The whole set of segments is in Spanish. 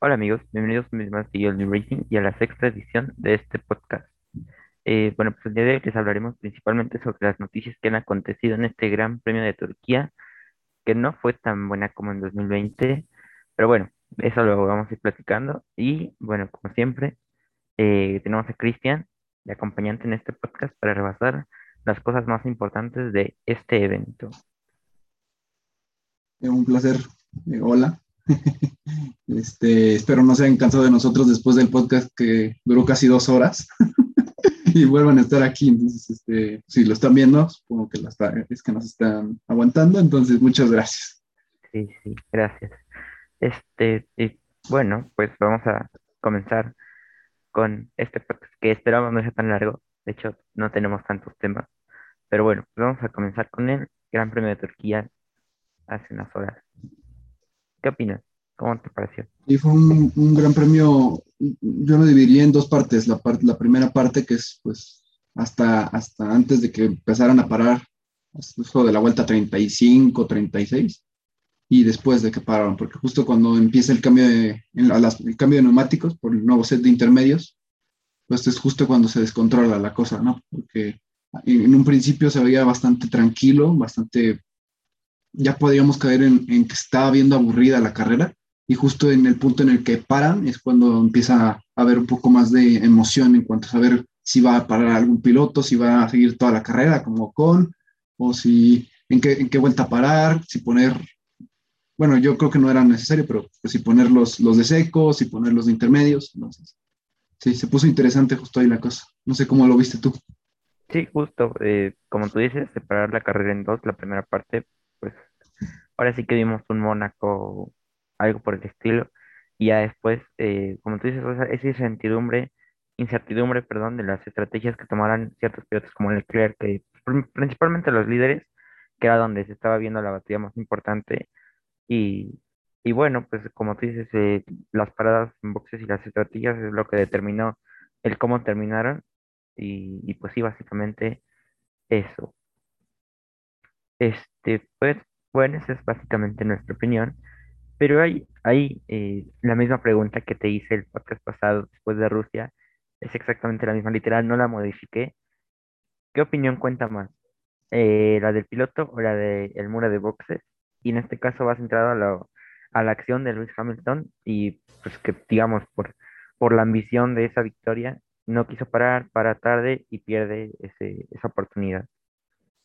Hola amigos, bienvenidos a mi más seguido New Rating y a la sexta edición de este podcast. Eh, bueno, pues el día de hoy les hablaremos principalmente sobre las noticias que han acontecido en este Gran Premio de Turquía, que no fue tan buena como en 2020, pero bueno, eso lo vamos a ir platicando. Y bueno, como siempre, eh, tenemos a Cristian de acompañante en este podcast para rebasar las cosas más importantes de este evento. Un placer. Eh, hola. Este, espero no se hayan cansado de nosotros después del podcast que duró casi dos horas y vuelvan a estar aquí. Entonces, este, si lo están viendo, supongo que es que nos están aguantando. Entonces, muchas gracias. Sí, sí, gracias. Este, y bueno, pues vamos a comenzar con este podcast que esperamos no sea tan largo. De hecho, no tenemos tantos temas. Pero bueno, pues vamos a comenzar con el Gran Premio de Turquía hace unas horas. ¿Qué opinas? ¿Cómo te pareció? Y fue un, un, gran premio, yo lo dividiría en dos partes. La, parte, la primera parte que es pues hasta, hasta antes de que empezaran a parar, justo de la vuelta 35, 36, y después de que pararon, porque justo cuando empieza el cambio de, las, el cambio de neumáticos por el nuevo set de intermedios, pues es justo cuando se descontrola la cosa, ¿no? Porque en un principio se veía bastante tranquilo, bastante ya podríamos caer en, que estaba viendo aburrida la carrera y justo en el punto en el que paran es cuando empieza a haber un poco más de emoción en cuanto a saber si va a parar algún piloto, si va a seguir toda la carrera como con, o si en qué, en qué vuelta parar, si poner, bueno, yo creo que no era necesario, pero pues, si poner los, los de secos, si poner los de intermedios, entonces, sí, se puso interesante justo ahí la cosa. No sé cómo lo viste tú. Sí, justo, eh, como tú dices, separar la carrera en dos, la primera parte ahora sí que vimos un Mónaco, algo por el estilo, y ya después, eh, como tú dices, esa incertidumbre, incertidumbre, perdón, de las estrategias que tomaran ciertos pilotos como Leclerc, que principalmente los líderes, que era donde se estaba viendo la batalla más importante, y, y bueno, pues como tú dices, eh, las paradas en boxes y las estrategias es lo que determinó el cómo terminaron, y pues sí, básicamente eso. Este, pues, bueno, esa es básicamente nuestra opinión. Pero hay, hay eh, la misma pregunta que te hice el podcast pasado después de Rusia. Es exactamente la misma, literal, no la modifiqué. ¿Qué opinión cuenta más? Eh, ¿la del piloto o la del muro de boxes? Y en este caso va centrado a la, a la acción de Lewis Hamilton y pues que digamos por, por la ambición de esa victoria no quiso parar, para tarde y pierde ese, esa oportunidad.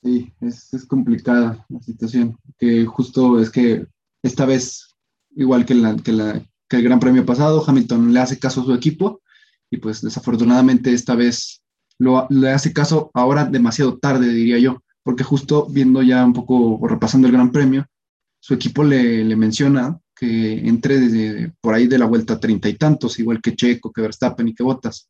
Sí, es, es, complicada la situación, que justo es que esta vez, igual que, la, que, la, que el Gran Premio pasado, Hamilton le hace caso a su equipo y pues desafortunadamente esta vez lo, le hace caso ahora demasiado tarde, diría yo, porque justo viendo ya un poco o repasando el Gran Premio, su equipo le, le menciona que entre desde por ahí de la vuelta treinta y tantos, igual que Checo, que Verstappen y que Bottas.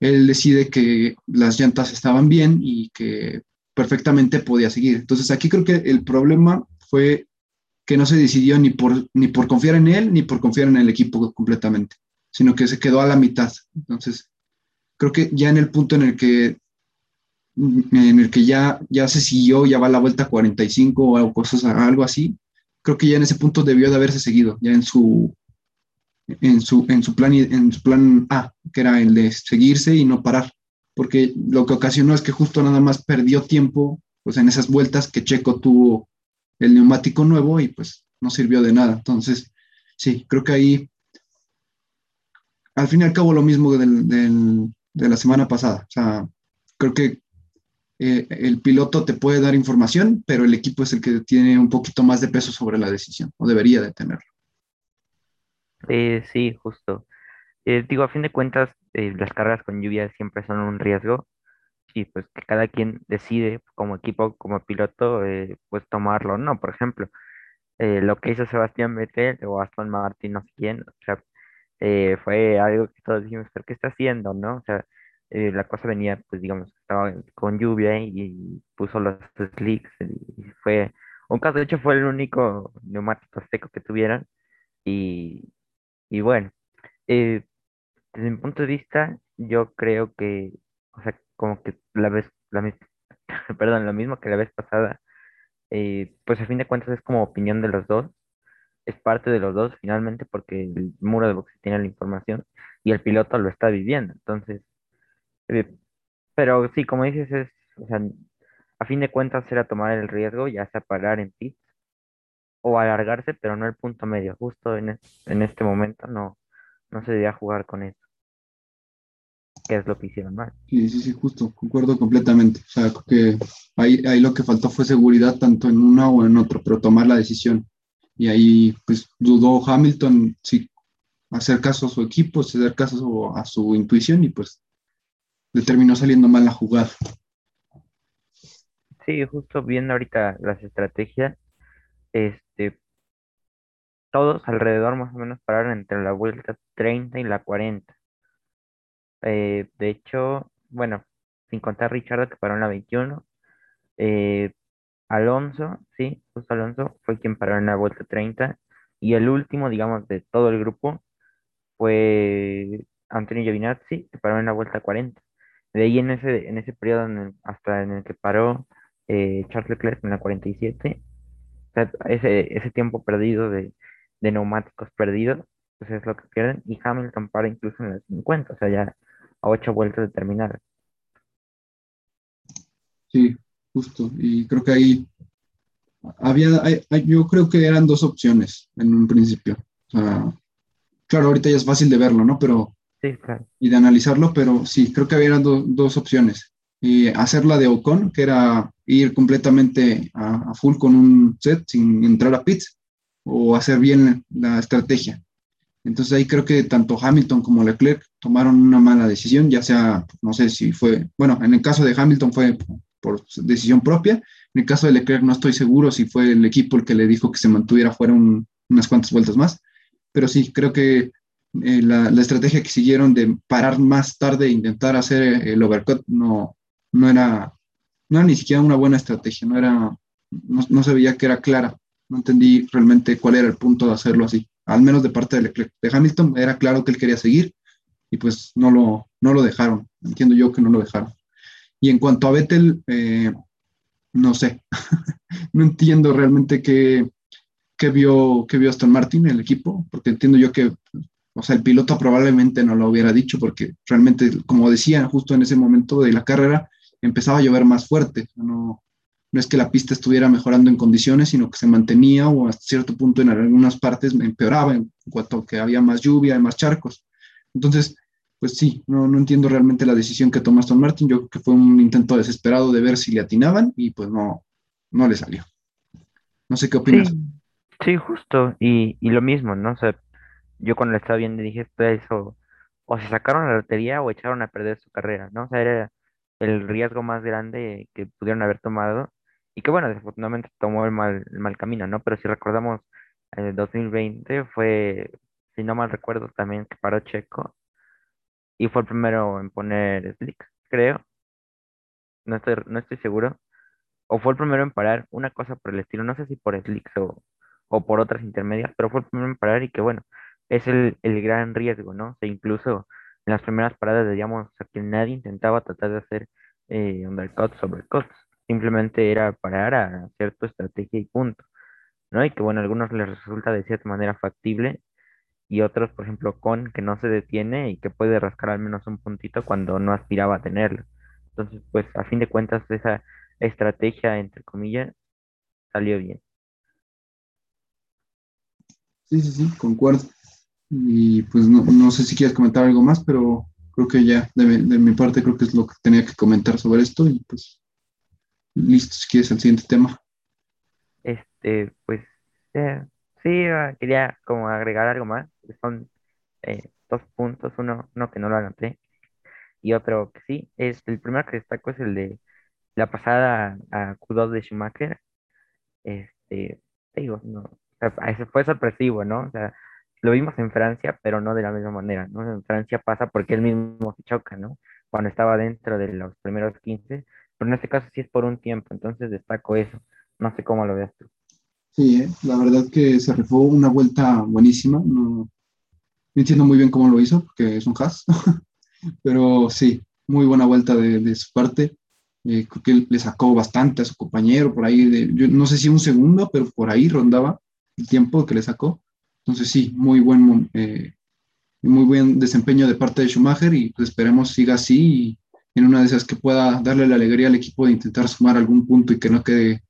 Él decide que las llantas estaban bien y que perfectamente podía seguir. Entonces aquí creo que el problema fue que no se decidió ni por, ni por confiar en él ni por confiar en el equipo completamente, sino que se quedó a la mitad. Entonces, creo que ya en el punto en el que en el que ya, ya se siguió, ya va la vuelta 45 o cosas, algo así, creo que ya en ese punto debió de haberse seguido, ya en su, en su, en su, plan, en su plan A, que era el de seguirse y no parar porque lo que ocasionó es que justo nada más perdió tiempo pues en esas vueltas que Checo tuvo el neumático nuevo y pues no sirvió de nada. Entonces, sí, creo que ahí, al fin y al cabo, lo mismo de la semana pasada. O sea, creo que eh, el piloto te puede dar información, pero el equipo es el que tiene un poquito más de peso sobre la decisión, o debería de tenerlo. Sí, justo. Eh, digo, a fin de cuentas, eh, las carreras con lluvia siempre son un riesgo y pues que cada quien decide como equipo, como piloto, eh, pues tomarlo, ¿no? Por ejemplo, lo que hizo Sebastián Vettel o Aston Martin, no sé quién, o sea, fue algo que todos dijimos, ¿pero qué está haciendo, no? O sea, la cosa venía, pues digamos, estaba con lluvia y, puso los slicks y, fue un caso, de hecho fue el único neumático seco que tuvieron y, y bueno. Desde mi punto de vista, yo creo que, o sea, como que la vez, la, perdón, lo mismo que la vez pasada, eh, pues a fin de cuentas es como opinión de los dos. es parte de los dos finalmente porque el muro de boxe tiene la información y el piloto lo está viviendo. Entonces, eh, pero sí, como dices, es, o sea, a fin de cuentas era tomar el riesgo, ya sea parar en pit o alargarse, pero no el punto medio. Justo en, en este momento no, no se debía jugar con eso. Que es lo que hicieron mal. Sí, sí, sí, justo, concuerdo completamente. O sea, que ahí, ahí lo que faltó fue seguridad tanto en una o en otra, pero tomar la decisión. Y ahí, pues, dudó Hamilton si hacer caso a su equipo, hacer caso a su intuición y pues le terminó saliendo mal la jugada. Sí, justo viendo ahorita las estrategias, todos alrededor más o menos pararon entre la vuelta 30 y la 40. Eh, de hecho, bueno, sin contar Richard que paró en la 21, eh, Alonso, sí, justo Alonso fue quien paró en la vuelta 30 y el último, digamos, de todo el grupo fue Antonio Giovinazzi, que paró en la vuelta 40. De ahí en ese, en ese periodo hasta en el que paró eh, Charles Leclerc en la 47, ese, ese tiempo perdido de, neumáticos perdidos, pues es lo que pierden, y Hamilton para incluso en la 50, o sea, ya a ocho vueltas de terminar. Sí, justo, y creo que ahí había, yo creo que eran dos opciones en un principio. claro, ahorita ya es fácil de verlo, ¿no? Pero y de analizarlo, pero sí, creo que había dos opciones. Y hacerla de Ocon, que era ir completamente a, full con un set sin entrar a pits, o hacer bien la estrategia. Entonces ahí creo que tanto Hamilton como Leclerc tomaron una mala decisión, ya sea, no sé si fue, bueno, en el caso de Hamilton fue por decisión propia, en el caso de Leclerc no estoy seguro si fue el equipo el que le dijo que se mantuviera fuera unas cuantas vueltas más, pero sí, creo que eh, la, estrategia que siguieron de parar más tarde e intentar hacer el overcut no, no, era, no era ni siquiera una buena estrategia, no, era, no, se veía que era clara. No entendí realmente cuál era el punto de hacerlo así. Al menos de parte de, de Hamilton era claro que él quería seguir y pues no lo, no lo dejaron. Entiendo yo que no lo dejaron. Y en cuanto a Vettel, eh, no sé, no entiendo realmente qué, qué, vio, qué vio Aston Martin, el equipo, porque entiendo yo que o sea, el piloto probablemente no lo hubiera dicho porque realmente, como decía, justo en ese momento de la carrera empezaba a llover más fuerte. No, no es que la pista estuviera mejorando en condiciones, sino que se mantenía o hasta cierto punto en algunas partes empeoraba en cuanto que había más lluvia, más charcos. Entonces, pues sí, no, no entiendo realmente la decisión que tomó Aston Martin. Yo creo que fue un intento desesperado de ver si le atinaban y pues no, no le salió. No sé qué opinas. Sí, justo. Y, y, lo mismo, ¿no? O yo cuando lo estaba viendo dije, esto eso, o se sacaron la lotería o echaron a perder su carrera, ¿no? O sea, era el riesgo más grande que pudieron haber tomado y que bueno, desafortunadamente tomó el mal, mal camino, ¿no? Pero si recordamos, en el 2020 fue, si no mal recuerdo, también que paró Checo y fue el primero en poner slicks, creo. No estoy, no estoy seguro. O fue el primero en parar, una cosa por el estilo, no sé si por slicks o, o por otras intermedias, pero fue el primero en parar y que bueno, es el, el gran riesgo, ¿no? O incluso en las primeras paradas digamos, que nadie intentaba tratar de hacer eh, undercuts sobre cuts, simplemente era parar a tu estrategia y punto, ¿no? Y que bueno, a algunos les resulta de cierta manera factible y otros, por ejemplo, con que no se detiene y que puede rascar al menos un puntito cuando no aspiraba a tenerlo. Entonces, pues a fin de cuentas, esa estrategia, entre comillas, salió bien. Sí, sí, sí, concuerdo. Y pues no, no, sé si quieres comentar algo más, pero creo que ya de, de, mi parte creo que es lo que tenía que comentar sobre esto y pues listo, si quieres el siguiente tema. Este, pues sí, quería como agregar algo más. Son eh, dos puntos, uno, uno que no lo anoté y otro que sí. Es, el primero que destaco es el de la pasada a Q2 de Schumacher. Este, digo, no, fue sorpresivo, ¿no? O sea, lo vimos en Francia, pero no de la misma manera, ¿no? En Francia pasa porque él mismo se choca, ¿no? Cuando estaba dentro de los primeros 15, pero en este caso sí es por un tiempo, entonces destaco eso. No sé cómo lo ves tú. Sí, ¿eh? la verdad que se rifó una vuelta buenísima. No, entiendo muy bien cómo lo hizo, porque es un has, pero sí, muy buena vuelta de, su parte. Eh, creo que le sacó bastante a su compañero por ahí, de, yo no sé si un segundo, pero por ahí rondaba el tiempo que le sacó. Entonces sí, muy buen, eh, muy buen desempeño de parte de Schumacher y pues esperemos siga así en una de esas que pueda darle la alegría al equipo de intentar sumar algún punto y que no quede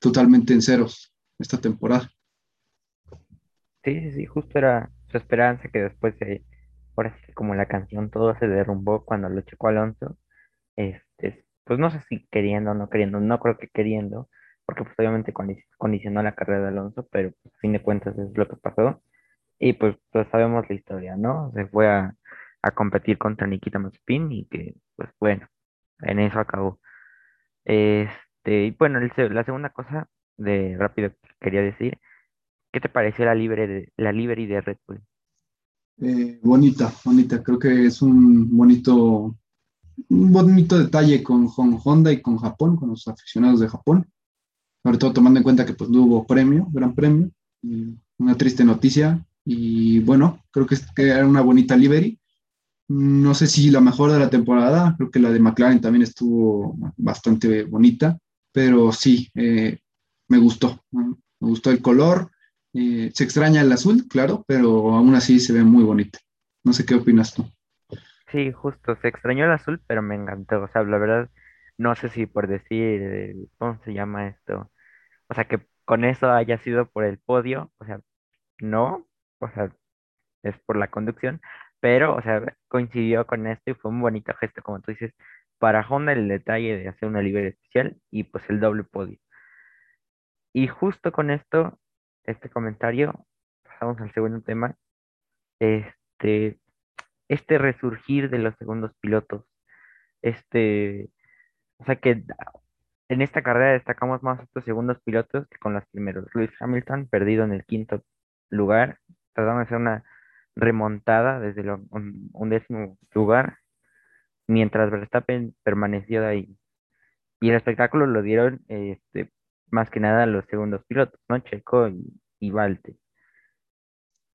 totalmente en ceros esta temporada. Sí, sí, sí, justo era su esperanza que después de, ahora sí como la canción todo se derrumbó cuando lo checó Alonso, este, pues no sé si queriendo o no queriendo, no creo que queriendo, porque pues obviamente condi- condicionó la carrera de Alonso, pero pues, a fin de cuentas es lo que pasó, y pues, pues sabemos la historia, ¿no? Se fue a, a competir contra Nikita Mazepin y que, pues bueno, en eso acabó. Este, y bueno, la segunda cosa de rápido que quería decir, ¿qué te pareció la libre de, la livery de Red Bull? Eh, bonita, bonita, creo que es un bonito, un bonito detalle con, Honda y con Japón, con los aficionados de Japón, sobre todo tomando en cuenta que pues no hubo premio, gran premio, una triste noticia, y bueno, creo que, que era una bonita livery. No sé si la mejor de la temporada, creo que la de McLaren también estuvo bastante bonita, pero sí, eh, me gustó, me gustó el color, eh, se extraña el azul, claro, pero aún así se ve muy bonita. No sé qué opinas tú. Sí, justo, se extrañó el azul, pero me encantó. O sea, la verdad, no sé si por decir, ¿cómo se llama esto? O sea, que con eso haya sido por el podio, o sea, no, o sea, es por la conducción, pero, o sea, coincidió con esto y fue un bonito gesto, como tú dices, para Honda el detalle de hacer una libre especial y pues el doble podio. Y justo con esto, este comentario, pasamos al segundo tema, este, este resurgir de los segundos pilotos, este, o sea que en esta carrera destacamos más estos segundos pilotos que con los primeros. Lewis Hamilton, perdido en el quinto lugar, tratando de hacer una remontada desde el un, undécimo lugar, mientras Verstappen permaneció ahí. Y el espectáculo lo dieron este, más que nada los segundos pilotos, ¿no? Checo y, y Valtteri.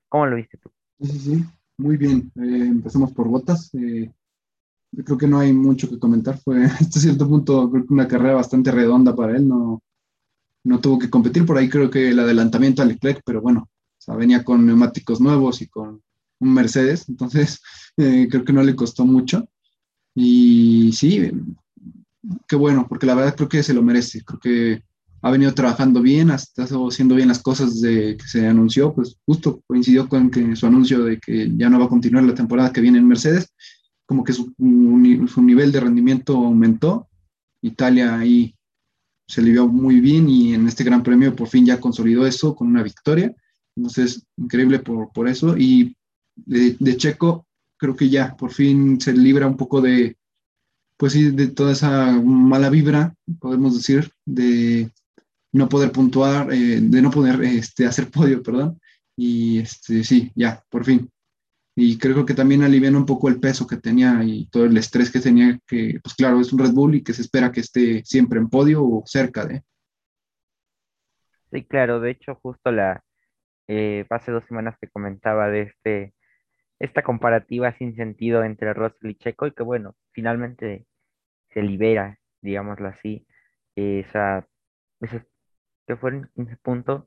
¿Cómo lo viste tú? Sí, sí, sí, muy bien. Eh, empezamos por botas. Eh, creo que no hay mucho que comentar. Fue hasta cierto punto creo que una carrera bastante redonda para él. No, no tuvo que competir. Por ahí creo que el adelantamiento a Leclerc, pero bueno, o sea, venía con neumáticos nuevos y con Mercedes, entonces eh, creo que no le costó mucho. Y sí, qué bueno, porque la verdad creo que se lo merece. Creo que ha venido trabajando bien, estado haciendo bien las cosas de que se anunció, pues justo coincidió con que su anuncio de que ya no va a continuar la temporada que viene en Mercedes, como que su, su nivel de rendimiento aumentó. Italia ahí se le vio muy bien y en este Gran Premio por fin ya consolidó eso con una victoria. Entonces, increíble por, por eso. Y de, Checo, creo que ya por fin se libra un poco de, pues sí, de toda esa mala vibra, podemos decir, de no poder puntuar, eh, de no poder este, hacer podio, perdón. Y este, sí, ya, por fin. Y creo que también alivian un poco el peso que tenía y todo el estrés que tenía, que pues claro, es un Red Bull y que se espera que esté siempre en podio o cerca de. Sí, claro, de hecho justo la, eh, hace dos semanas te comentaba de este, esta comparativa sin sentido entre Russell y Checo y que bueno, finalmente se libera, digámoslo así, esa, que fueron 15 puntos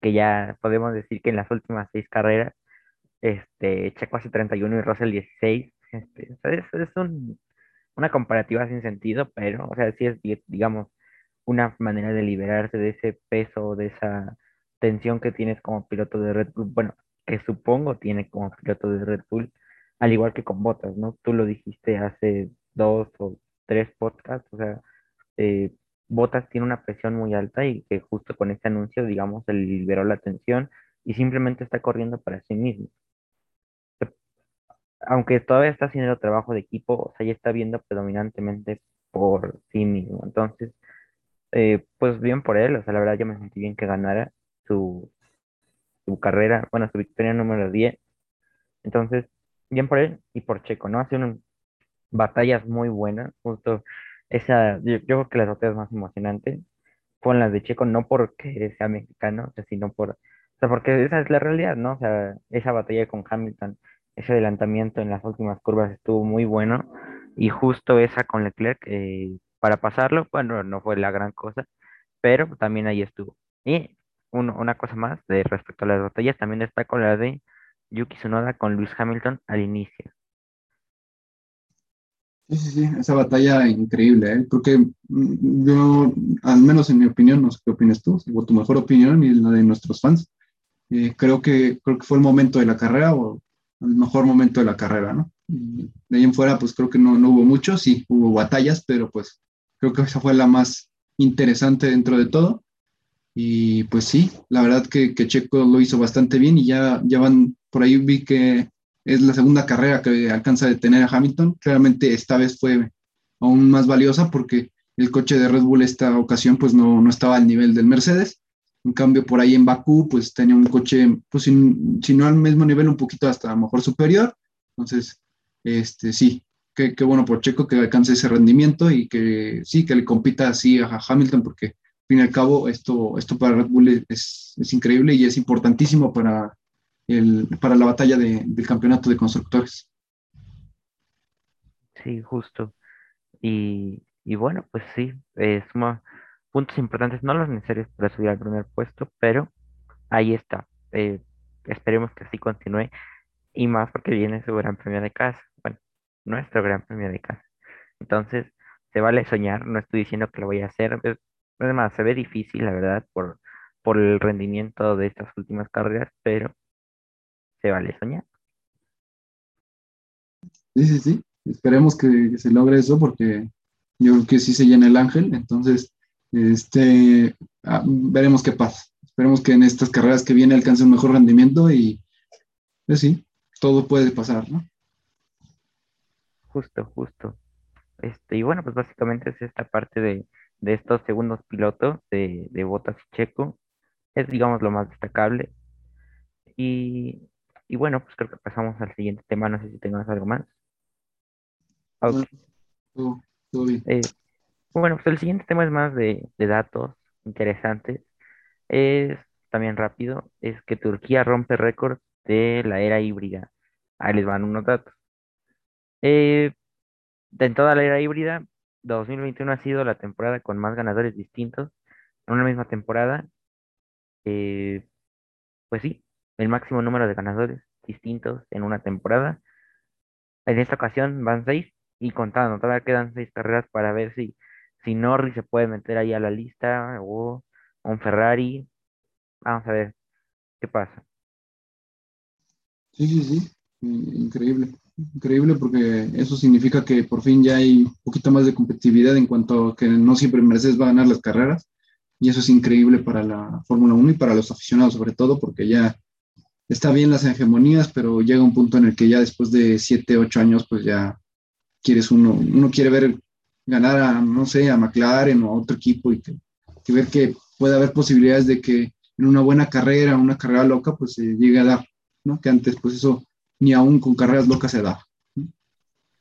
que ya podemos decir que en las últimas seis carreras, este, Checo hace 31 y Russell 16, este, es, es un, una comparativa sin sentido, pero, o sea, sí es, digamos, una manera de liberarse de ese peso, de esa tensión que tienes como piloto de Red Bull, bueno, que supongo tiene como piloto de Red Bull, al igual que con Bottas, ¿no? Tú lo dijiste hace dos o tres podcasts, o sea, eh, Bottas tiene una presión muy alta y que justo con este anuncio, digamos, se liberó la tensión y simplemente está corriendo para sí mismo. Aunque todavía está haciendo trabajo de equipo, o sea, ya está viendo predominantemente por sí mismo. Entonces, eh, pues bien por él, o sea, la verdad yo me sentí bien que ganara su, su carrera, bueno, su victoria número 10. Entonces, bien por él y por Checo, ¿no? Hace unas batallas muy buenas, justo esa, yo, creo que las batallas más emocionantes fueron las de Checo, no porque sea mexicano, sino por, o sea, porque esa es la realidad, ¿no? O sea, esa batalla con Hamilton, ese adelantamiento en las últimas curvas estuvo muy bueno y justo esa con Leclerc, eh, para pasarlo, bueno, no fue la gran cosa, pero también ahí estuvo. Y un- una cosa más de respecto a las batallas, también destaco la de Yuki Tsunoda con Lewis Hamilton al inicio. Sí, sí, sí, esa batalla increíble, ¿eh? Creo que mm, yo, al menos en mi opinión, no sé qué opinas tú, o tu mejor opinión y la de nuestros fans, eh, creo que, creo que fue el momento de la carrera o el mejor momento de la carrera, ¿no? De ahí en fuera, pues creo que no, no hubo mucho, sí, hubo batallas, pero pues creo que esa fue la más interesante dentro de todo. Y pues sí, la verdad que, que Checo lo hizo bastante bien y ya, ya van, por ahí vi que es la segunda carrera que alcanza a detener a Hamilton. Claramente esta vez fue aún más valiosa porque el coche de Red Bull esta ocasión pues no, no estaba al nivel del Mercedes. En cambio, por ahí en Bakú pues tenía un coche, pues si, no al mismo nivel, un poquito hasta a lo mejor superior. Entonces, este sí, qué, qué bueno por Checo que alcance ese rendimiento y que sí, que le compita así a Hamilton porque fin y al cabo esto, esto para Red Bull es, es increíble y es importantísimo para, el, para la batalla de, del campeonato de constructores. Sí, justo. Y, y bueno, pues sí, eh, suma puntos importantes, no los necesarios para subir al primer puesto, pero ahí está. Eh, esperemos que así continúe y más porque viene su gran premio de casa. Bueno, nuestro gran premio de casa. Entonces, se vale soñar, no estoy diciendo que lo voy a hacer. Es, es más, se ve difícil, la verdad, por, por el rendimiento de estas últimas carreras, pero se vale soñar. Sí, sí, sí. Esperemos que se logre eso porque yo creo que sí se llena el ángel. Entonces, este, ah, veremos qué pasa. Esperemos que en estas carreras que viene alcance un mejor rendimiento y pues sí, todo puede pasar, ¿no? Justo, justo. Este, y bueno, pues básicamente es esta parte de, de estos segundos pilotos de, de Bottas y Checo. Es, digamos, lo más destacable. Y, y bueno, pues creo que pasamos al siguiente tema. No sé si tengas algo más. Ok. Bueno, todo, todo bien. Eh, bueno, pues el siguiente tema es más de, de datos interesantes. Es también rápido. Es que Turquía rompe récord de la era híbrida. Ahí les van unos datos. Eh, en toda la era híbrida, 2021 ha sido la temporada con más ganadores distintos en una misma temporada. Eh, pues sí, el máximo número de ganadores distintos en una temporada. En esta ocasión van seis y contando, todavía quedan seis carreras para ver si, si Norris se puede meter ahí a la lista o un Ferrari. Vamos a ver qué pasa. Sí, sí, sí. Increíble. Increíble porque eso significa que por fin ya hay un poquito más de competitividad en cuanto a que no siempre Mercedes va a ganar las carreras. Y eso es increíble para la Fórmula 1 y para los aficionados sobre todo porque ya está bien las hegemonías, pero llega un punto en el que ya después de siete, ocho años, pues ya quieres uno, uno quiere ver ganar a, no sé, a McLaren o a otro equipo y que, que ver que puede haber posibilidades de que en una buena carrera, una carrera loca, pues se llegue a dar, ¿no? Que antes, pues eso ni aún con carreras locas se da.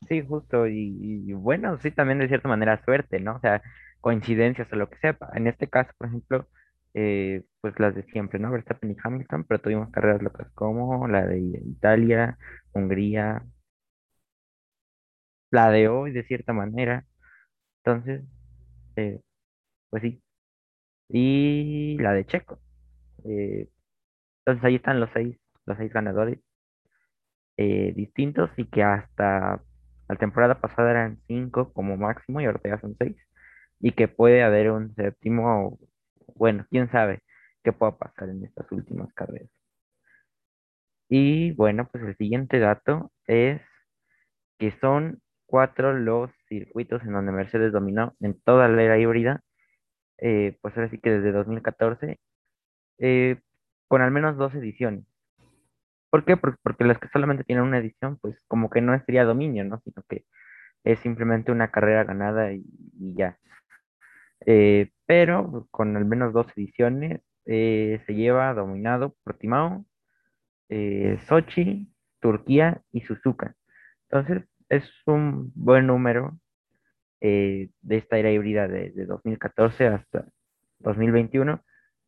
Sí, justo, y, bueno, sí, también de cierta manera suerte, ¿no? O sea, coincidencias o lo que sea. En este caso, por ejemplo, eh, pues las de siempre, ¿no? Verstappen y Hamilton, pero tuvimos carreras locas como la de Italia, Hungría, la de hoy, de cierta manera. Entonces, eh, pues sí, y la de Checo. Eh, entonces ahí están los seis, los seis ganadores eh, distintos y que hasta la temporada pasada eran cinco como máximo y ahorita ya son seis. Y que puede haber un séptimo, bueno, quién sabe qué pueda pasar en estas últimas carreras. Y bueno, pues el siguiente dato es que son cuatro los circuitos en donde Mercedes dominó en toda la era híbrida, eh, pues ahora sí que desde 2014, eh, con al menos dos ediciones. ¿Por qué? Por- Porque, las que solamente tienen una edición, pues como que no sería dominio, ¿no? Sino que es simplemente una carrera ganada y, ya. Eh, pero con al menos dos ediciones eh, se lleva dominado Portimao, eh, Sochi, Turquía y Suzuka. Entonces es un buen número eh, de esta era híbrida de, de 2014 hasta 2021.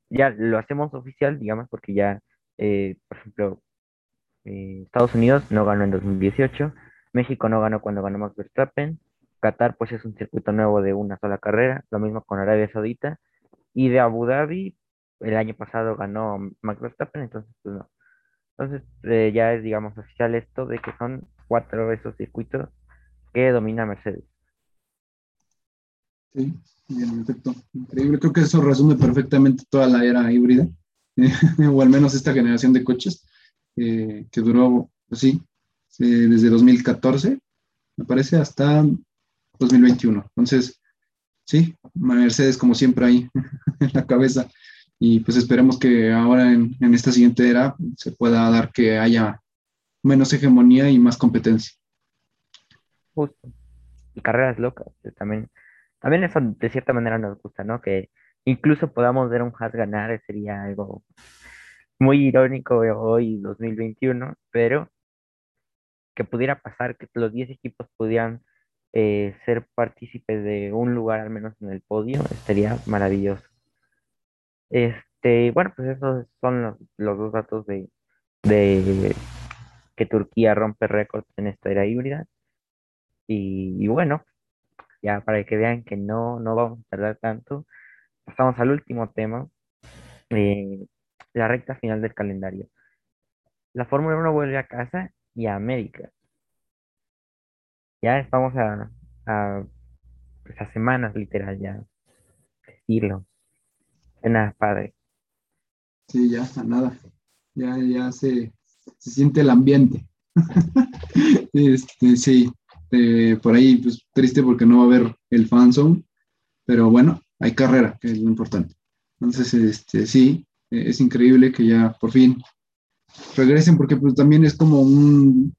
Ya lo hacemos oficial, digamos, porque ya, por ejemplo, eh, Estados Unidos no ganó en 2018, México no ganó cuando ganó Max Verstappen, Qatar pues es un circuito nuevo de una sola carrera, lo mismo con Arabia Saudita, y de Abu Dhabi el año pasado ganó Max Verstappen, entonces pues no. Entonces eh, ya es, digamos, oficial esto de que son cuatro esos circuitos que domina Mercedes. Sí, bien, efecto. Increíble. Creo que eso resume perfectamente toda la era híbrida, o al menos esta generación de coches, eh, que duró, pues sí, desde 2014, me parece, hasta 2021. Entonces, sí, Mercedes como siempre ahí en la cabeza. Y pues esperemos que ahora en, en esta siguiente era se pueda dar que haya menos hegemonía y más competencia. Justo. Y carreras locas, también también eso de cierta manera nos gusta, ¿no? Que incluso podamos ver un Haas ganar sería algo muy irónico hoy, 2021, pero que pudiera pasar que los 10 equipos pudieran eh, ser partícipes de un lugar al menos en el podio, sería maravilloso. Este, bueno, pues esos son los, los dos datos de, de que Turquía rompe récords en esta era híbrida. Y, y bueno, ya para que vean que no, no vamos a tardar tanto, pasamos al último tema, eh, la recta final del calendario. La Fórmula 1 vuelve a casa y a América. Ya estamos a, a, pues, semanas, literal, ya decirlo. Nada, padre. Sí, ya, a nada. Ya, ya se, se siente el ambiente. este, sí, este, por ahí, pues triste porque no va a haber el fanzone, pero bueno, hay carrera, que es lo importante. Entonces, este, sí, es increíble que ya por fin regresen, porque pues, también es como un,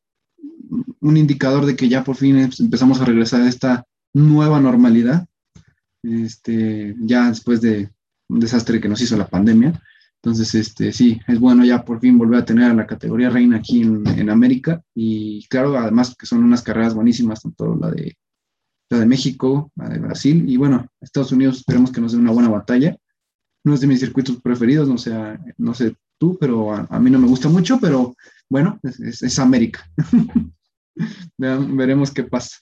un indicador de que ya por fin empezamos a regresar a esta nueva normalidad, este, ya después de un desastre que nos hizo la pandemia. Entonces, este, sí, es bueno ya por fin volver a tener a la categoría reina aquí en, América. Y claro, además que son unas carreras buenísimas, tanto la de, la de México, la de Brasil. Y bueno, Estados Unidos esperemos que nos dé una buena batalla. No es de mis circuitos preferidos, no, sea, no sé tú, pero a, mí no me gusta mucho, pero bueno, es, América. veremos qué pasa.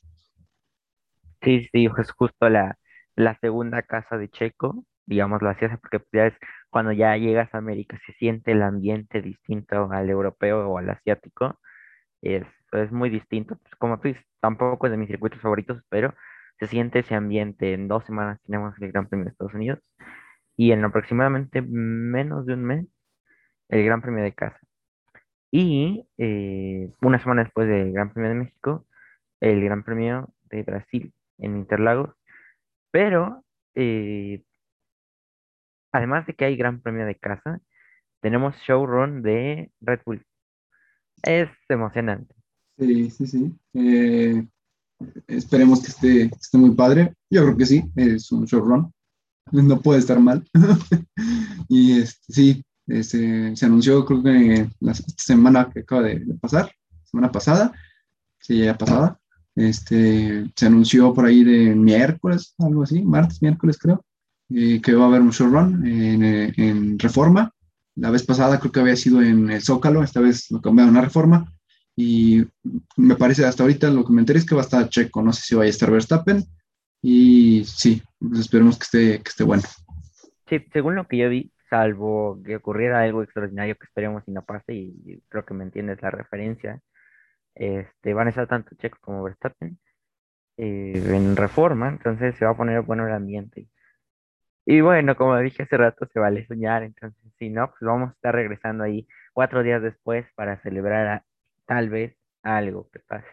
Sí, sí, es justo la, la segunda casa de Checo, digamos así, porque pues, ya cuando ya llegas a América, se siente el ambiente distinto al europeo o al asiático. Es, es muy distinto. Pues, como tú dices, tampoco es de mis circuitos favoritos, pero se siente ese ambiente. En dos semanas tenemos el Gran Premio de Estados Unidos y en aproximadamente menos de un mes el Gran Premio de casa. Y eh, una semana después del Gran Premio de México, el Gran Premio de Brasil en Interlagos. Pero eh, además de que hay gran premio de casa, tenemos showrun de Red Bull. Es emocionante. Sí, sí, sí. Eh, esperemos que esté, esté muy padre. Yo creo que sí, es un showrun. No puede estar mal. y este, sí, este, se anunció, creo que la semana que acaba de, pasar, semana pasada, sí, ya pasada, este, se anunció por ahí de miércoles, algo así, martes, miércoles creo, que va a haber un showrun en, eh, en, Reforma. La vez pasada creo que había sido en el Zócalo, esta vez lo cambiaron a Reforma. Y me parece hasta ahorita lo que me enteré es que va a estar Checo, no sé si vaya a estar Verstappen. Y sí, pues esperemos que esté, que esté bueno. Sí, según lo que yo vi, salvo que ocurriera algo extraordinario que esperemos y no pase, y creo que me entiendes la referencia, este, van a estar tanto Checo como Verstappen eh, en reforma, entonces se va a poner bueno el ambiente. Y bueno, como dije hace rato, se vale soñar, entonces si no, pues vamos a estar regresando ahí cuatro días después para celebrar tal vez algo que pase.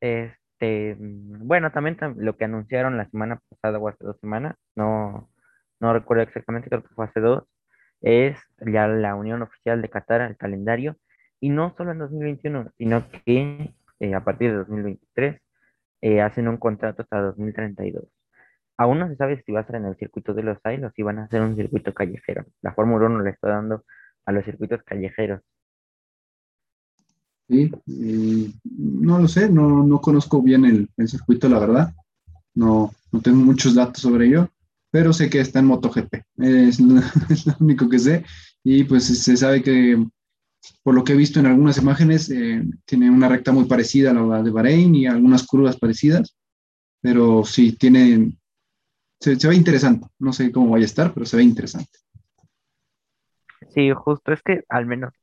Este, mm, bueno, también lo que anunciaron la semana pasada o hace dos semanas, no, no recuerdo exactamente, creo que fue hace dos, es ya la unión oficial de Qatar al calendario, y no solo en 2021, sino que eh, a partir de 2023 eh, hacen un contrato hasta 2032. Aún no se sabe si va a ser en el circuito de los Ailes o si van a hacer un circuito callejero. La Fórmula 1 le está dando a los circuitos callejeros. Sí, no lo sé, no, no conozco bien el, circuito, la verdad. No, no tengo muchos datos sobre ello, pero sé que está en MotoGP. Es, lo, único que sé. Y pues se sabe que, por lo que he visto en algunas imágenes, eh, tiene una recta muy parecida a la de Bahrein y algunas curvas parecidas. Pero sí, tiene, se, ve interesante. No sé cómo vaya a estar, pero se ve interesante. Sí, justo es que al menos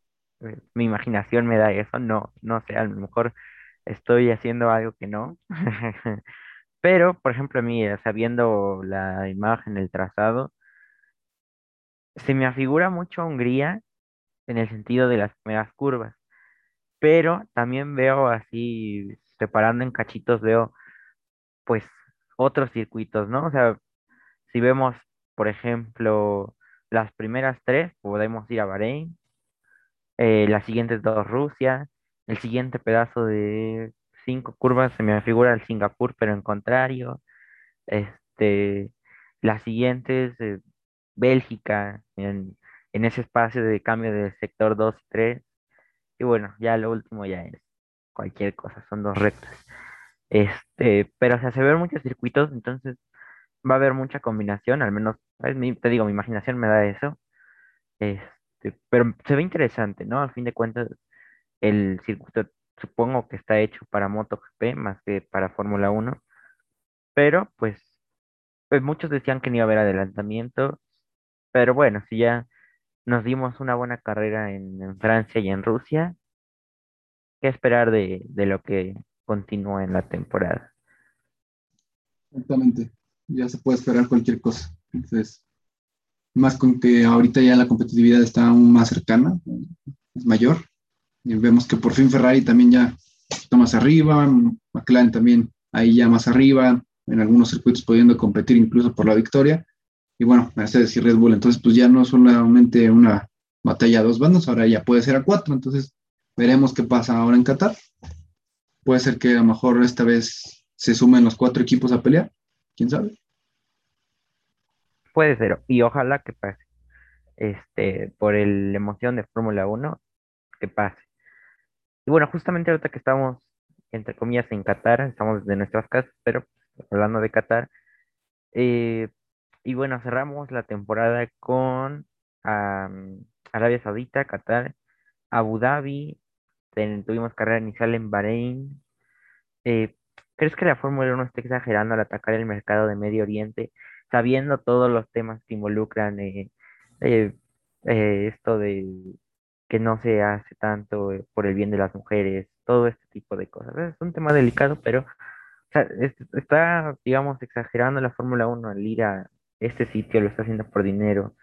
mi imaginación me da eso, no, no sé, a lo mejor estoy haciendo algo que no. Pero, por ejemplo, a mí, eh, sabiendo la imagen, el trazado, se me afigura mucho Hungría en el sentido de las primeras curvas, pero también veo así, separando en cachitos, veo pues otros circuitos, ¿no? O sea, si vemos, por ejemplo, las primeras tres, podemos ir a Bahrein, eh, las siguientes dos Rusia, el siguiente pedazo de cinco curvas se me figura el Singapur, pero en contrario, este, las siguientes eh, Bélgica, en, en ese espacio de cambio del sector 2 y 3, y bueno, ya lo último ya es cualquier cosa, son dos rectas. Este, pero o sea, se ven muchos circuitos, entonces va a haber mucha combinación, al menos, es mi- te digo, mi imaginación me da eso. Este, pero se ve interesante, ¿no? Al fin de cuentas, el circuito supongo que está hecho para MotoGP más que para Fórmula uno pero pues, pues muchos decían que no iba a haber adelantamiento, pero bueno, si ya nos dimos una buena carrera en, en Francia y en Rusia, ¿qué esperar de, de lo que continúa en la temporada? Exactamente. Ya se puede esperar cualquier cosa. Entonces, más con que ahorita ya la competitividad está aún más cercana, es mayor. Y vemos que por fin Ferrari también ya está más arriba, McLaren también ahí ya más arriba, en algunos circuitos pudiendo competir incluso por la victoria. Y bueno, Mercedes y Red Bull, entonces pues ya no es solamente una batalla a dos bandos, ahora ya puede ser a cuatro, entonces veremos qué pasa ahora en Qatar. Puede ser que a lo mejor esta vez se sumen los cuatro equipos a pelear, quién sabe. Puede ser, y ojalá que pase, este, por el- la emoción de Fórmula uno que pase. Y bueno, justamente ahorita que estamos, entre comillas, en Qatar, estamos de nuestras casas, pero hablando de Qatar, eh, y bueno, cerramos la temporada con Arabia Saudita, Qatar, Abu Dhabi, tuvimos carrera inicial en Bahrein. Eh, ¿crees que la Fórmula uno está exagerando al atacar el mercado de Medio Oriente, sabiendo todos los temas que involucran eh, eh, eh, esto de que no se hace tanto por el bien de las mujeres, todo este tipo de cosas? Es un tema delicado, pero está, digamos, exagerando la Fórmula uno al ir a este sitio, lo está haciendo por dinero.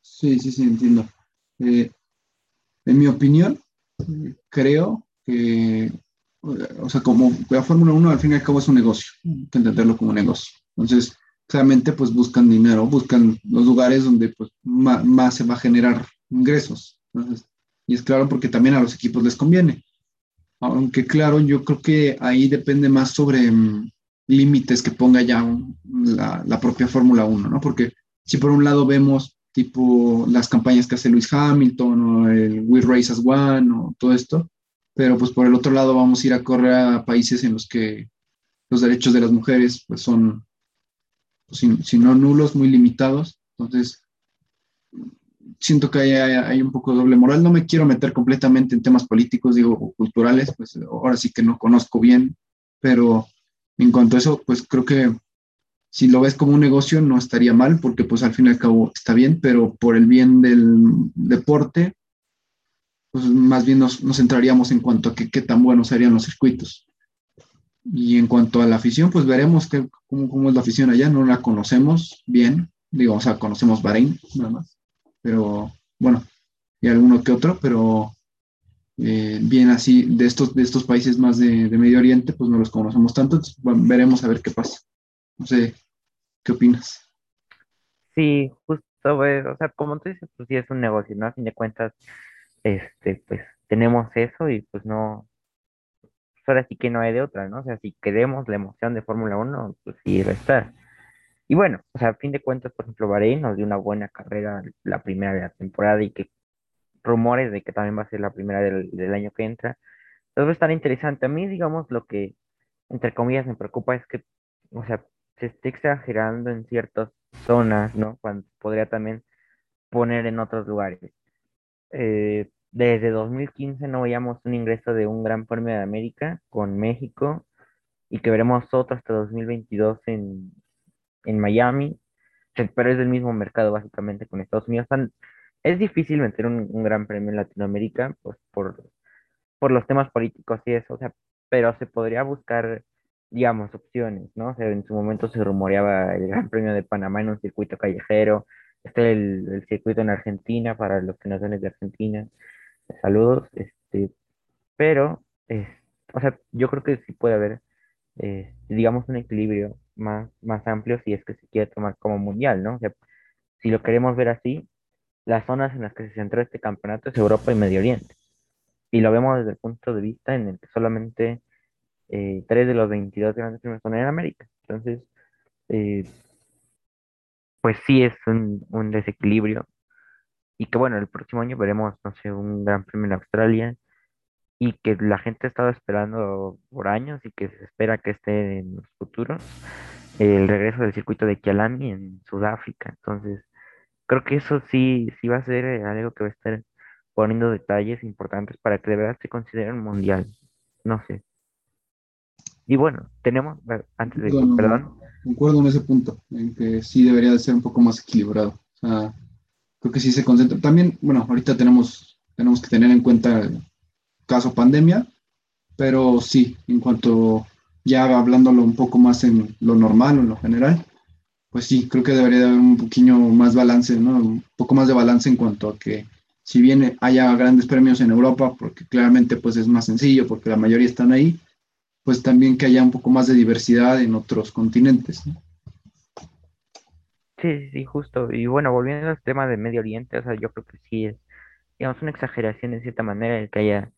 Sí, sí, sí, entiendo. En mi opinión, creo que, o sea, como la Fórmula uno al fin y al cabo es un negocio, hay que entenderlo como un negocio. Entonces, claramente, pues buscan dinero, buscan los lugares donde pues, ma- más, se va a generar ingresos. Entonces, y es claro porque también a los equipos les conviene. Aunque claro, yo creo que ahí depende más sobre mm, límites que ponga ya la, la propia Fórmula uno ¿no? Porque si por un lado vemos tipo las campañas que hace Luis Hamilton o el We Race as One o todo esto, pero pues por el otro lado vamos a ir a correr a países en los que los derechos de las mujeres pues son, pues, si, si no nulos, muy limitados. Entonces, siento que hay, hay, hay, un poco doble moral. No me quiero meter completamente en temas políticos, digo, o culturales, pues ahora sí que no conozco bien, pero en cuanto a eso, pues creo que si lo ves como un negocio no estaría mal, porque pues al fin y al cabo está bien, pero por el bien del deporte, pues más bien nos, nos centraríamos en cuanto a que, qué tan buenos serían los circuitos. Y en cuanto a la afición, pues veremos que, cómo, cómo es la afición allá, no la conocemos bien, digo, o sea, conocemos Bahrein, nada más pero bueno, y alguno que otro, pero eh, bien así, de estos, de estos países más de, de, Medio Oriente, pues no los conocemos tanto, veremos a ver qué pasa. No sé, ¿qué opinas? Sí, justo, pues, o sea, como tú dices, pues sí es un negocio, ¿no? A fin de cuentas, este, pues tenemos eso y pues no, pues ahora sí que no hay de otra, ¿no? O sea, si queremos la emoción de Fórmula 1, pues sí, va a estar. Y bueno, o sea, a fin de cuentas, por ejemplo, Bahrein nos dio una buena carrera la primera de la temporada y que rumores de que también va a ser la primera del, del año que entra. Entonces va a estar interesante. A mí, digamos, lo que, entre comillas, me preocupa es que, o sea, se esté exagerando en ciertas zonas, ¿no? Cuando podría también poner en otros lugares. Eh, desde 2015 no veíamos un ingreso de un Gran Premio de América con México y que veremos otro hasta 2022 en, en Miami. Pero es del mismo mercado básicamente con Estados Unidos. es difícil meter un, un, gran premio en Latinoamérica pues, por, por los temas políticos y eso, o sea, pero se podría buscar, digamos, opciones, ¿no? O sea, en su momento se rumoreaba el Gran Premio de Panamá en un circuito callejero, este el, el circuito en Argentina para los que no son de Argentina. Saludos, este, pero, o sea, yo creo que sí puede haber, eh, digamos, un equilibrio más, más amplio si es que se quiere tomar como mundial, ¿no? O sea, si lo queremos ver así, las zonas en las que se centró este campeonato es Europa y Medio Oriente. Y lo vemos desde el punto de vista en el que solamente eh, tres de los 22 grandes premios son en América. Entonces, eh, pues sí es un, un, desequilibrio. Y que bueno, el próximo año veremos, no sé, un gran premio en Australia y que la gente ha estado esperando por años y que se espera que esté en los futuros el regreso del circuito de Kialami en Sudáfrica. Entonces, creo que eso sí, sí va a ser eh, algo que va a estar poniendo detalles importantes para que de verdad se considere un mundial. No sé. Y bueno, tenemos, antes de, perdón. Concuerdo en ese punto, en que sí debería de ser un poco más equilibrado. O sea, creo que sí se concentra. También, bueno, ahorita tenemos, tenemos que tener en cuenta el caso pandemia, pero sí, en cuanto ya hablándolo un poco más en lo normal en lo general, pues sí, creo que debería de haber un poquito más balance, ¿no? Un poco más de balance en cuanto a que si bien haya grandes premios en Europa, porque claramente pues es más sencillo, porque la mayoría están ahí, pues también que haya un poco más de diversidad en otros continentes. Sí, sí, justo. Y bueno, volviendo al tema de Medio Oriente, o sea, yo creo que sí es, digamos, una exageración en cierta manera el que haya,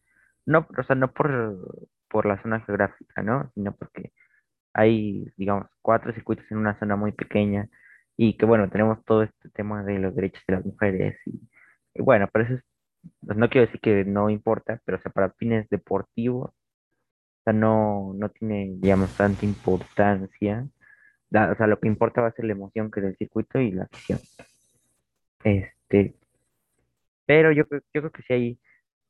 no, o sea, no por, por la zona geográfica, ¿no? Sino porque hay, digamos, cuatro circuitos en una zona muy pequeña y que, bueno, tenemos todo este tema de los derechos de las mujeres y, bueno, pero eso es, pues, no quiero decir que no importa, pero o sea, para fines deportivos o sea, no, no tiene, digamos, tanta importancia. o sea, lo que importa va a ser la emoción que del circuito y la acción. Este, pero yo, yo creo que sí hay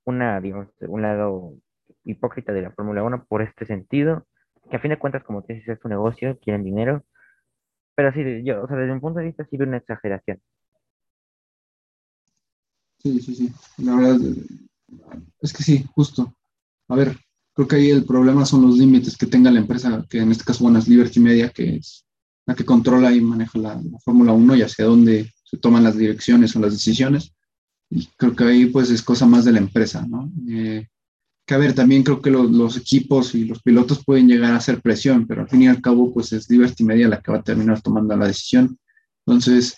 una, digamos, un lado hipócrita de la Fórmula Uno por este sentido, que a fin de cuentas, como te dices, es un negocio, quieren dinero, pero sí, yo, o sea, desde mi punto de vista sí veo una exageración. Sí, sí, sí. La verdad, es que sí, justo. A ver, Creo que ahí el problema son los límites que tenga la empresa, que en este caso, bueno, es Liberty Media, que es la que controla y maneja la, Fórmula 1 y hacia dónde se toman las direcciones o las decisiones. Y creo que ahí pues es cosa más de la empresa, ¿no? Eh, que a ver, también creo que los equipos y los pilotos pueden llegar a hacer presión, pero al fin y al cabo pues es Liberty Media la que va a terminar tomando la decisión. Entonces,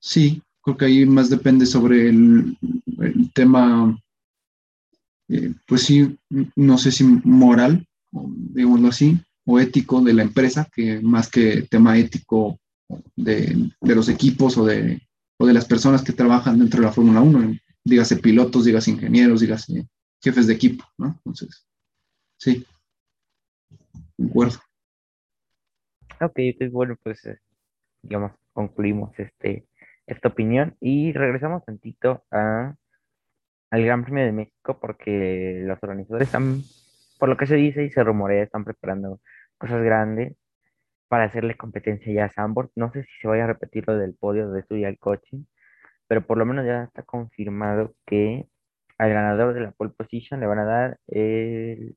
sí, creo que ahí más depende sobre el, el tema eh, pues sí, no sé si moral, digámoslo así, o ético de la empresa, que más que tema ético de, los equipos o de, o de las personas que trabajan dentro de la Fórmula 1, dígase pilotos, dígase ingenieros, dígase jefes de equipo, ¿no? Entonces, sí, acuerdo. Ok, bueno, pues eh, digamos, concluimos este, esta opinión y regresamos tantito a al Gran Premio de México porque los organizadores están, por lo que se dice y se rumorea, están preparando cosas grandes para hacerle competencia ya a Sambor. No sé si se vaya a repetir lo del podio de subir al coche, pero por lo menos ya está confirmado que al ganador de la pole position le van a dar el,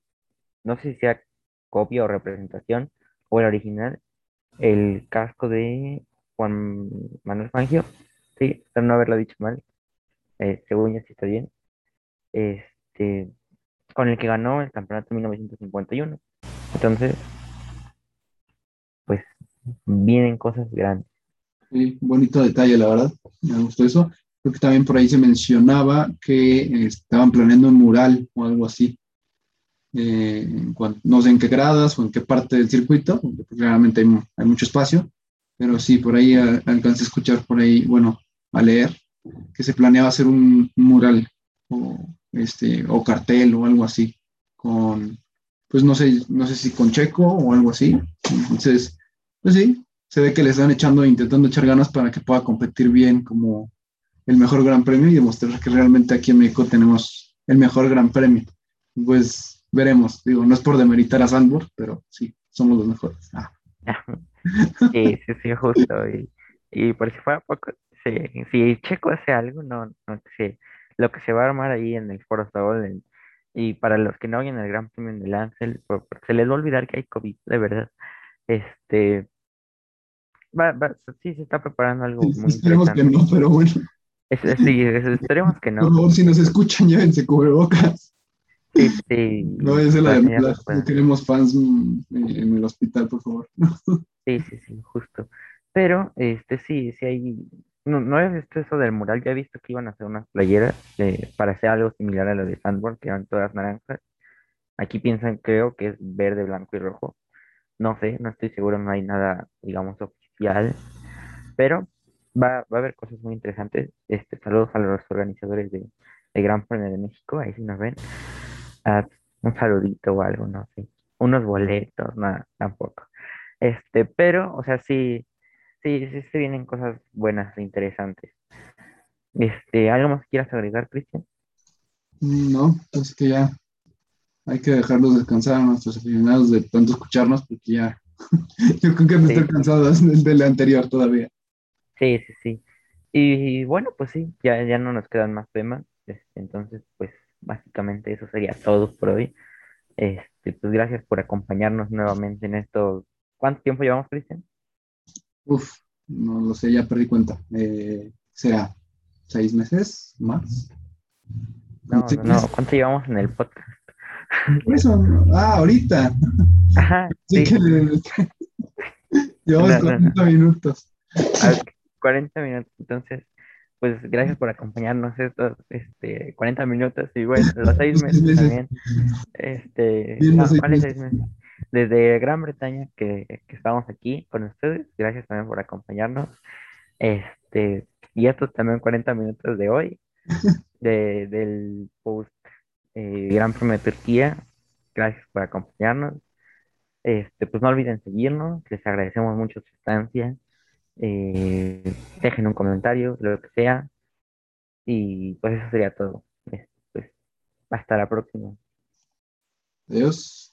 no sé si sea copia o representación o el original, el casco de Juan Manuel Fangio. Sí, espero no haberlo dicho mal. Eh, según yo sí está bien este, con el que ganó el campeonato en 1951. Entonces, pues vienen cosas grandes. Sí, bonito detalle, la verdad. Me gustó eso. Creo que también por ahí se mencionaba que estaban planeando un mural o algo así. Eh, no sé en qué gradas o en qué parte del circuito, porque claramente hay, hay, mucho espacio, pero sí, por ahí alcancé a escuchar por ahí, bueno, a leer, que se planeaba hacer un mural o, este, o cartel o algo así, con, pues no sé, no sé si con Checo o algo así. Entonces, pues sí, se ve que le están echando, intentando echar ganas para que pueda competir bien como el mejor gran premio y demostrar que realmente aquí en México tenemos el mejor gran premio. Pues veremos, digo, no es por demeritar a Sandburg, pero sí, somos los mejores. Ah. sí, sí, sí, justo. Y, Y por si fuera poco, si, si Checo hace algo, no, no sé, lo que se va a armar ahí en el Foro en- y para los que no oyen el Gran Premio del Ángel, por- por- se les va a olvidar que hay COVID, de verdad. Este, va, va, sí se está preparando algo muy Esperemos que no, pero bueno. Es, es- sí, es- esperemos que Por no. favor, si nos escuchan, llévense cubrebocas. Sí, sí, No es la de la- pueda. no queremos fans en, en el hospital, por favor. Sí, sí, sí, justo. Pero, este, sí, sí hay, no, no he visto eso del mural, ya he visto que iban a hacer unas playeras eh, para hacer algo similar a lo de Sandborn, que eran todas naranjas. Aquí piensan, creo que es verde, blanco y rojo. No sé, no estoy seguro, no hay nada, digamos, oficial, pero va, va a haber cosas muy interesantes. Este, saludos a los organizadores de, de Gran Premio de México, ahí sí nos ven. Ah, un saludito o algo, no sé. Unos boletos, nada, tampoco. Este, pero, o sea, sí, sí, sí se vienen cosas buenas e interesantes. Este, ¿algo más que quieras agregar, Cristian? Mm, No, así que ya hay que dejarlos descansar a nuestros aficionados de tanto escucharnos, porque ya yo creo que me Sí, estoy cansado del, del anterior todavía. sí, sí, sí. Y bueno, pues sí, ya, ya no nos quedan más temas. Este, entonces, pues básicamente eso sería todo por hoy. Este, pues gracias por acompañarnos nuevamente en esto. ¿Cuánto tiempo llevamos, Cristian? Uf, no lo sé, ya perdí cuenta. Eh, ¿será seis meses más? No, ¿Seis no, no? ¿cuánto llevamos en el podcast? Por eso, ah, ahorita. Ajá, Sí sí. que llevamos No, no, no. 40 minutos. a 40 minutos. Entonces, pues gracias por acompañarnos estos este, 40 minutos y bueno, los seis meses meses. también. Este, Bien, no, los seis ¿cuáles meses. seis meses? Desde Gran Bretaña que, que estamos aquí con ustedes. Gracias también por acompañarnos. Este, y estos también 40 minutos de hoy, de, del post eh, Gran Premio de Turquía. Gracias por acompañarnos. Este, pues no olviden seguirnos, les agradecemos mucho su estancia. Eh, dejen un comentario, lo que sea, y pues eso sería todo. Este, Pues hasta la próxima. Adiós.